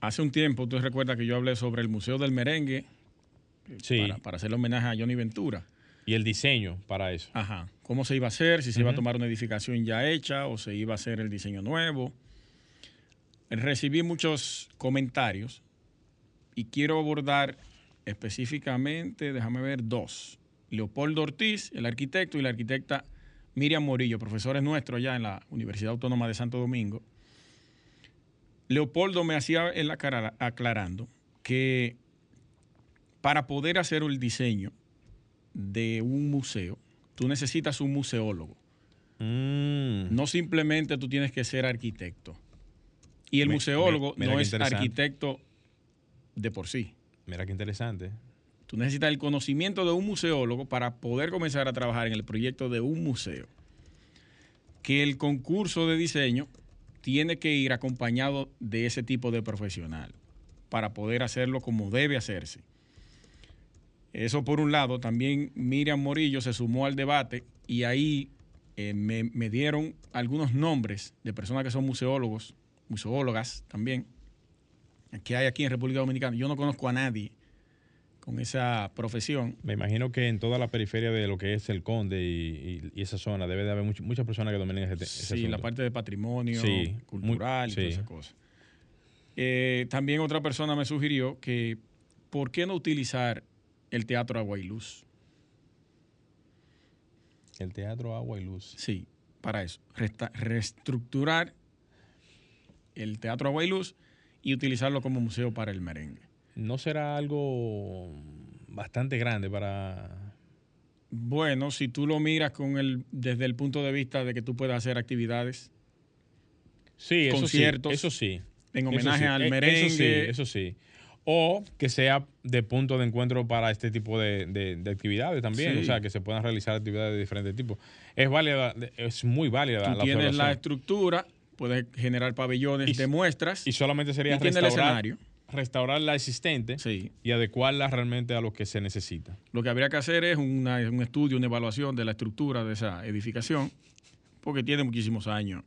S2: hace un tiempo, tú recuerdas que yo hablé sobre el Museo del Merengue
S1: Sí.
S2: para, para hacerle homenaje a Johnny Ventura.
S1: Y el diseño para eso.
S2: Ajá. ¿Cómo se iba a hacer? Si se iba a tomar una edificación ya hecha o se iba a hacer el diseño nuevo. Recibí muchos comentarios y quiero abordar específicamente, déjame ver, dos. Leopoldo Ortiz, el arquitecto, y la arquitecta Miriam Morillo, profesores nuestros allá en la Universidad Autónoma de Santo Domingo. Leopoldo me hacía cara aclarando que para poder hacer el diseño de un museo, tú necesitas un museólogo.
S1: Mm.
S2: No simplemente tú tienes que ser arquitecto. Y el museólogo no es arquitecto de por sí.
S1: Mira qué interesante.
S2: Tú necesitas el conocimiento de un museólogo para poder comenzar a trabajar en el proyecto de un museo. Que el concurso de diseño tiene que ir acompañado de ese tipo de profesional para poder hacerlo como debe hacerse. Eso por un lado, también Miriam Morillo se sumó al debate y ahí eh, me, me dieron algunos nombres de personas que son museólogos, museólogas también, que hay aquí en República Dominicana. Yo no conozco a nadie con esa profesión.
S1: Me imagino que en toda la periferia de lo que es el Conde y, y- y esa zona debe de haber much- muchas personas que dominen ese, ese
S2: Sí, la parte de patrimonio
S1: Sí,
S2: cultural
S1: muy-
S2: y toda
S1: sí.
S2: esa cosa. Eh, también otra persona me sugirió que ¿por qué no utilizar el teatro Agua y Luz?
S1: El teatro Agua y Luz.
S2: Sí, para eso. Resta- reestructurar el teatro Agua y Luz y utilizarlo como museo para el merengue.
S1: ¿No será algo bastante grande para...
S2: Bueno, si tú lo miras con el, desde el punto de vista de que tú puedas hacer actividades
S1: Sí, eso
S2: Conciertos
S1: sí. Eso sí.
S2: en
S1: Eso
S2: homenaje
S1: sí,
S2: al
S1: e-
S2: merengue.
S1: Eso sí, eso sí. O que sea de punto de encuentro para este tipo de, de- de actividades también.
S2: Sí.
S1: O sea, que se puedan realizar actividades de diferentes tipos. Es válida, es muy válida
S2: Tú
S1: la
S2: tienes la estructura, puedes generar pabellones
S1: Y-
S2: de muestras.
S1: Y solamente sería
S2: y tiene el
S1: restaurar,
S2: escenario.
S1: Restaurar la existente
S2: Sí.
S1: y adecuarla realmente a lo que se necesita.
S2: Lo que habría que hacer es una- un estudio, una evaluación de la estructura de esa edificación, porque tiene muchísimos años.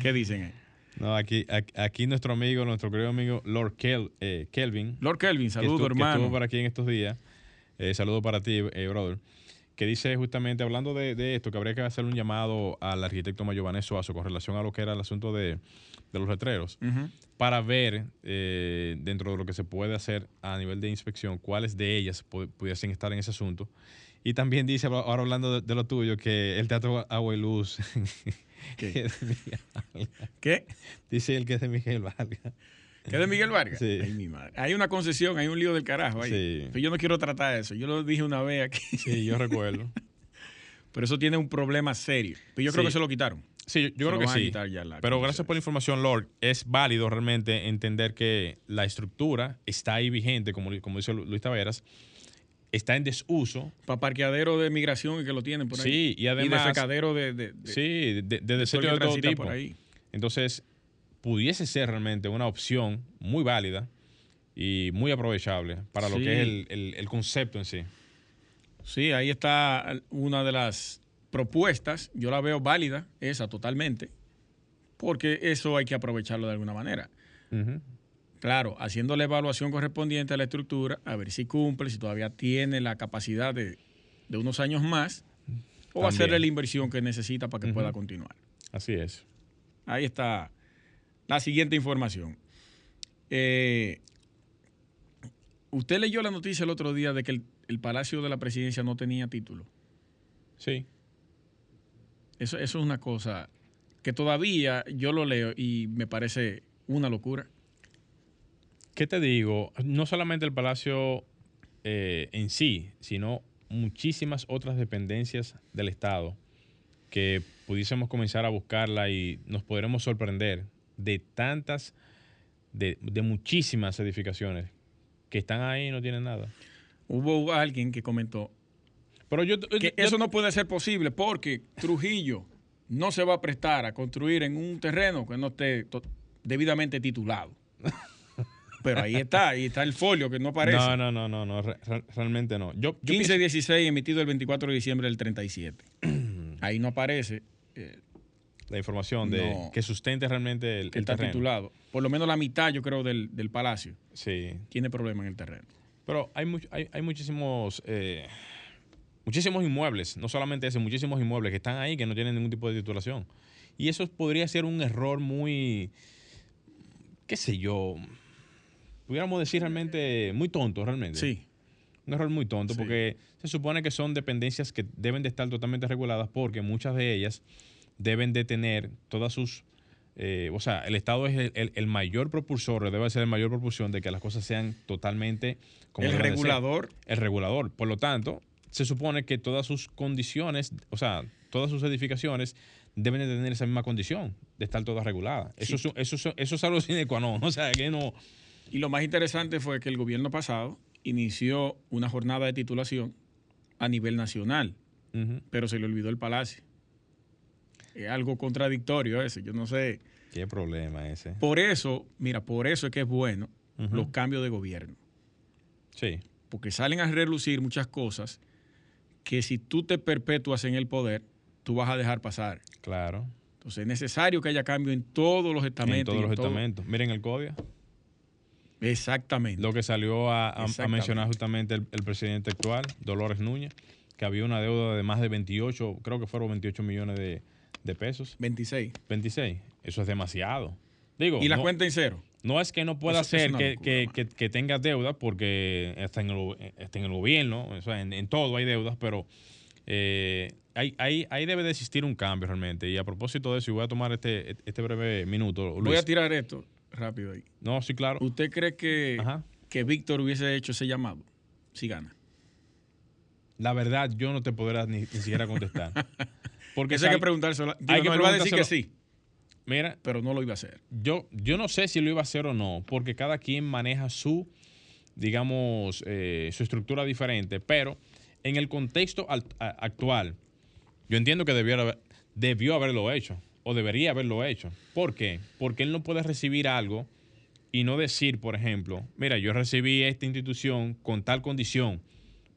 S2: ¿Qué dicen? eh?
S1: No, aquí, aquí, nuestro amigo, nuestro querido amigo Lord Kel- eh, Kelvin,
S2: Lord Kelvin,
S1: que
S2: saludo,
S1: estu- que
S2: hermano.
S1: estuvo por aquí en estos días. Eh, saludo para ti, eh, brother. Que dice justamente, hablando de, de esto, que habría que hacer un llamado al arquitecto Mayo Vanessa Suazo con relación a lo que era el asunto de, de los letreros,
S2: Ujú.
S1: para ver eh, dentro de lo que se puede hacer a nivel de inspección, cuáles de ellas pu- pudiesen estar en ese asunto. Y también dice, ahora hablando de, de lo tuyo, que el Teatro Agua y Luz,
S2: ¿Qué? ¿Qué?
S1: dice el que es de Miguel Vargas.
S2: ¿Qué de Miguel Vargas?
S1: Sí.
S2: Ay, mi madre. Hay una concesión, hay un lío del carajo ahí.
S1: Sí.
S2: Pero yo no quiero tratar eso. Yo lo dije una vez aquí.
S1: Sí, yo recuerdo.
S2: Pero eso tiene un problema serio. Pero yo creo
S1: Sí.
S2: que se lo quitaron.
S1: Sí, yo, creo
S2: lo
S1: que
S2: van a
S1: sí.
S2: quitar ya la
S1: Pero gracias por la información, Lord. Es válido realmente entender que la estructura está ahí vigente, como, como dice Lu- Luis Taveras, está en desuso.
S2: Para parqueadero de migración y que lo tienen por ahí.
S1: Sí, y además-
S2: de secadero de, de, de-
S1: Sí, de, de, de
S2: que
S1: de todo tipo.
S2: por ahí.
S1: Entonces, pudiese ser realmente una opción muy válida y muy aprovechable para lo que es el, el- el concepto en sí.
S2: Sí, ahí está una de las propuestas. Yo la veo válida, esa totalmente. Porque eso hay que aprovecharlo de alguna manera. Claro, haciendo la evaluación correspondiente a la estructura, a ver si cumple, si todavía tiene la capacidad de, de unos años más, o
S1: También.
S2: hacerle la inversión que necesita para que pueda continuar.
S1: Así es.
S2: Ahí está la siguiente información. Eh, Usted leyó la noticia el otro día de que el, el Palacio de la Presidencia no tenía título.
S1: Sí.
S2: Eso, eso es una cosa que todavía yo lo leo y me parece una locura.
S1: ¿Qué te digo? No solamente el Palacio eh, en sí, sino muchísimas otras dependencias del Estado que pudiésemos comenzar a buscarla y nos podremos sorprender de tantas, de, de muchísimas edificaciones que están ahí y no tienen nada.
S2: Hubo alguien que comentó
S1: Pero yo,
S2: que
S1: yo-
S2: eso no puede ser posible porque Trujillo no se va a prestar a construir en un terreno que no esté debidamente titulado. Pero ahí está, ahí está el folio que no aparece.
S1: No, no, no, no, no, re- re- realmente no. Yo, yo
S2: 15-16 emitido el 24 de diciembre del 37. Ahí no aparece eh,
S1: la información de
S2: No.
S1: que sustente realmente el,
S2: que
S1: el
S2: está
S1: terreno.
S2: titulado. Por lo menos la mitad, yo creo, del, del palacio
S1: Sí,
S2: tiene problema en el terreno.
S1: pero hay, much- hay, hay muchísimos eh, muchísimos inmuebles, no solamente ese, muchísimos inmuebles que están ahí que no tienen ningún tipo de titulación. Y eso podría ser un error muy, qué sé yo, pudiéramos decir realmente muy tonto, realmente.
S2: Sí.
S1: Un error muy tonto
S2: Sí.
S1: porque se supone que son dependencias que deben de estar totalmente reguladas porque muchas de ellas deben de tener todas sus... eh, o sea, el Estado es el, el- el mayor propulsor, o debe ser el mayor propulsión de que las cosas sean totalmente como
S2: el regulador
S1: El regulador. Por lo tanto, se supone que todas sus condiciones, o sea, todas sus edificaciones deben de tener esa misma condición, de estar todas reguladas. Eso, es, eso, es- eso es algo sine qua non. O sea, que no...
S2: Y lo más interesante fue que el gobierno pasado inició una jornada de titulación a nivel nacional, pero se le olvidó el palacio. Es algo contradictorio eso, yo no sé.
S1: Qué problema ese.
S2: Por eso, mira, por eso es que es bueno los cambios de gobierno,
S1: Sí,
S2: porque salen a relucir muchas cosas que si tú te perpetúas en el poder, tú vas a dejar pasar.
S1: claro.
S2: Entonces es necesario que haya cambio en todos los
S1: En
S2: estamentos.
S1: todos
S2: y
S1: los
S2: en todo-
S1: estamentos. Miren el CODIA,
S2: Exactamente.
S1: lo que salió a, a- a
S2: Exactamente.
S1: mencionar justamente el, el presidente actual, Dolores Núñez, que había una deuda de más de 28, creo que fueron 28 millones de, de pesos.
S2: 26.
S1: 26. Eso es demasiado. Digo,
S2: Y la
S1: no,
S2: cuenta en cero.
S1: no es que no pueda
S2: Eso-
S1: ser que, que, que- que tenga deuda porque está en el, está en el gobierno, o sea, en, en todo hay deudas, pero eh, ahí, ahí, ahí debe de existir un cambio realmente. Y a propósito de eso, y voy a tomar este, este breve minuto.
S2: Voy a tirar esto rápido ahí.
S1: No, sí, claro.
S2: ¿Usted cree que,
S1: Ajá.
S2: que Víctor hubiese hecho ese llamado? Si gana.
S1: La verdad, yo no te podré ni, ni siquiera contestar. Porque
S2: Eso hay que preguntárselo. Digo,
S1: hay que
S2: no, él va a decir que sí,
S1: Mira,
S2: pero no lo iba a hacer.
S1: yo, yo no sé si lo iba a hacer o no, porque cada quien maneja su, digamos, eh, su estructura diferente, pero en el contexto al- a- actual, yo entiendo que debió, haber- debió haberlo hecho, o debería haberlo hecho. ¿Por qué? Porque él no puede recibir algo y no decir, por ejemplo, mira, yo recibí esta institución con tal condición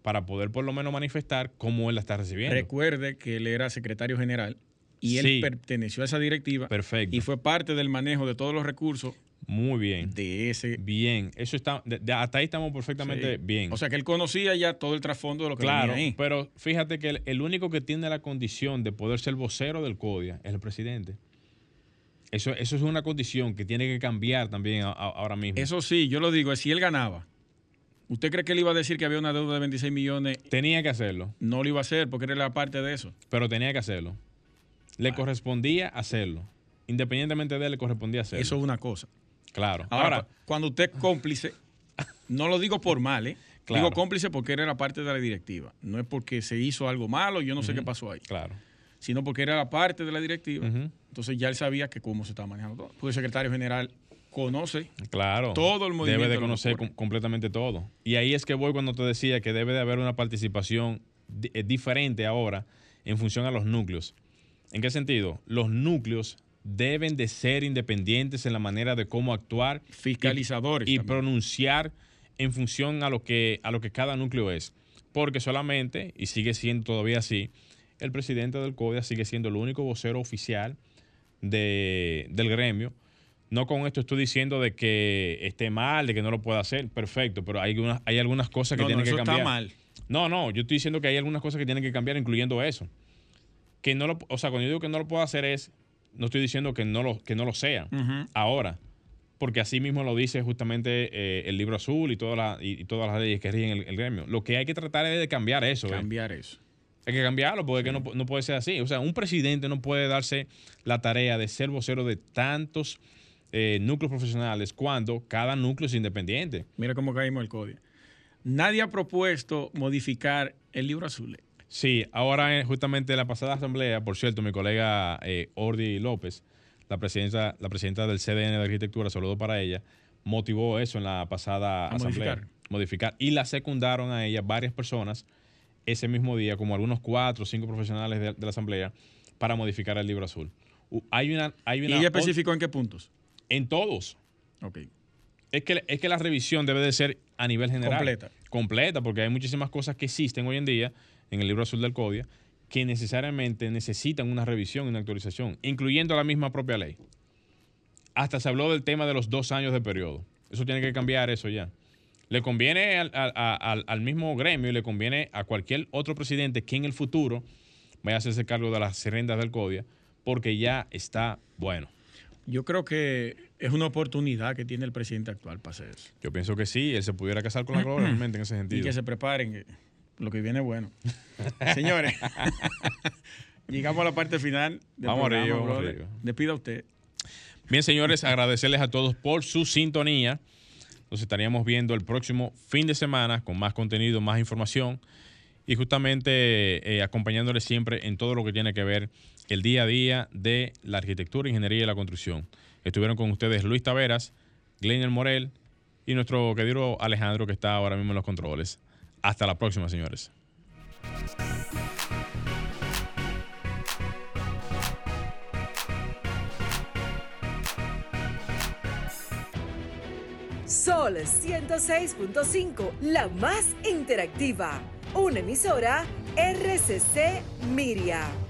S1: para poder por lo menos manifestar cómo él la está recibiendo.
S2: Recuerde que él era secretario general y él
S1: Sí.
S2: perteneció a esa directiva
S1: Perfecto.
S2: y fue parte del manejo de todos los recursos
S1: Muy bien.
S2: de ese.
S1: Bien, eso está, de- de- hasta ahí estamos perfectamente
S2: Sí.
S1: bien.
S2: O sea que él conocía ya todo el trasfondo de lo que
S1: claro,
S2: venía ahí.
S1: pero fíjate que el, el único que tiene la condición de poder ser vocero del CODIA es el presidente. Eso, eso es una condición que tiene que cambiar también a- a- ahora mismo.
S2: Eso sí, yo lo digo, es si él ganaba. ¿Usted cree que él iba a decir que había una deuda de 26 millones?
S1: Tenía que hacerlo,
S2: No lo iba a hacer porque era la parte de eso.
S1: pero tenía que hacerlo. Le correspondía hacerlo. Independientemente de él, le correspondía hacerlo.
S2: Eso es una cosa.
S1: claro.
S2: Ahora,
S1: Ahora,
S2: cu- cuando usted es cómplice, no lo digo por mal, ¿eh?
S1: Claro.
S2: Digo cómplice porque era parte de la directiva. No es porque se hizo algo malo, yo no sé qué pasó ahí.
S1: claro.
S2: Sino porque era la parte de la directiva. Entonces ya él sabía que cómo se estaba manejando todo. Porque el secretario general conoce
S1: Claro.
S2: Todo el movimiento
S1: Debe de conocer com- completamente todo. Y ahí es que voy cuando te decía que debe de haber una participación di- eh, diferente ahora en función a los núcleos. ¿En qué sentido? Los núcleos deben de ser independientes en la manera de cómo actuar
S2: fiscalizadores.
S1: y pronunciar en función a lo que a lo que cada núcleo es. Porque solamente, y sigue siendo todavía así, el presidente del CODIA sigue siendo el único vocero oficial de- del gremio. No con esto estoy diciendo de que esté mal, de que no lo pueda hacer, perfecto, pero hay, algunas hay algunas cosas que
S2: No, no,
S1: tienen
S2: eso
S1: que cambiar.
S2: está mal.
S1: No, no, yo estoy diciendo que hay algunas cosas que tienen que cambiar, incluyendo eso. Que no lo, o sea, cuando yo digo que no lo puedo hacer es, no estoy diciendo que no lo, que no lo sea. Ahora, porque así mismo lo dice justamente eh, el libro azul y, toda la- y, y todas las leyes que rigen el, el gremio. Lo que hay que tratar es de cambiar eso. ¿eh?
S2: Cambiar eso.
S1: Hay que cambiarlo porque no, no puede ser así. O sea, un presidente no puede darse la tarea de ser vocero de tantos eh, núcleos profesionales cuando cada núcleo es independiente.
S2: Mira cómo caímos el código. Nadie ha propuesto modificar el libro azul.
S1: Sí, ahora justamente en la pasada asamblea, por cierto, mi colega eh, Ordi López, la presidenta, la presidenta del CDN de Arquitectura, saludo para ella, motivó eso en la pasada
S2: A
S1: asamblea.
S2: modificar.
S1: Modificar. Y la secundaron a ella varias personas ese mismo día, como algunos cuatro o cinco profesionales de, de la asamblea, para modificar el libro azul. Hay una, hay
S2: ¿Y
S1: una
S2: ella especificó en qué puntos?
S1: En todos.
S2: Ok.
S1: Es que, es que la revisión debe de ser a nivel general.
S2: Completa.
S1: Completa, porque hay muchísimas cosas que existen hoy en día en el libro azul del CODIA que necesariamente necesitan una revisión y una actualización, incluyendo la misma propia ley. Hasta se habló del tema de los dos años de periodo. Eso tiene que cambiar eso ya. Le conviene al, al- al- al mismo gremio y le conviene a cualquier otro presidente que en el futuro vaya a hacerse cargo de las rendas del CODIA, porque ya está bueno.
S2: Yo creo que es una oportunidad que tiene el presidente actual para hacer eso.
S1: Yo pienso que sí, él se pudiera casar con la gloria realmente en ese
S2: Y
S1: sentido.
S2: que se preparen, que lo que viene es bueno. Señores, llegamos a la parte final del
S1: Vamos
S2: programa,
S1: arriba, vamos arriba.
S2: Despida usted.
S1: Bien, señores, agradecerles a todos por su sintonía. Nos estaríamos viendo el próximo fin de semana con más contenido, más información y justamente eh, acompañándoles siempre en todo lo que tiene que ver el día a día de la arquitectura, ingeniería y la construcción. Estuvieron con ustedes Luis Taveras, Glenn Morel y nuestro querido Alejandro que está ahora mismo en los controles. Hasta la próxima, señores.
S6: Sol 106.5, la más interactiva. Una emisora RCC Miria.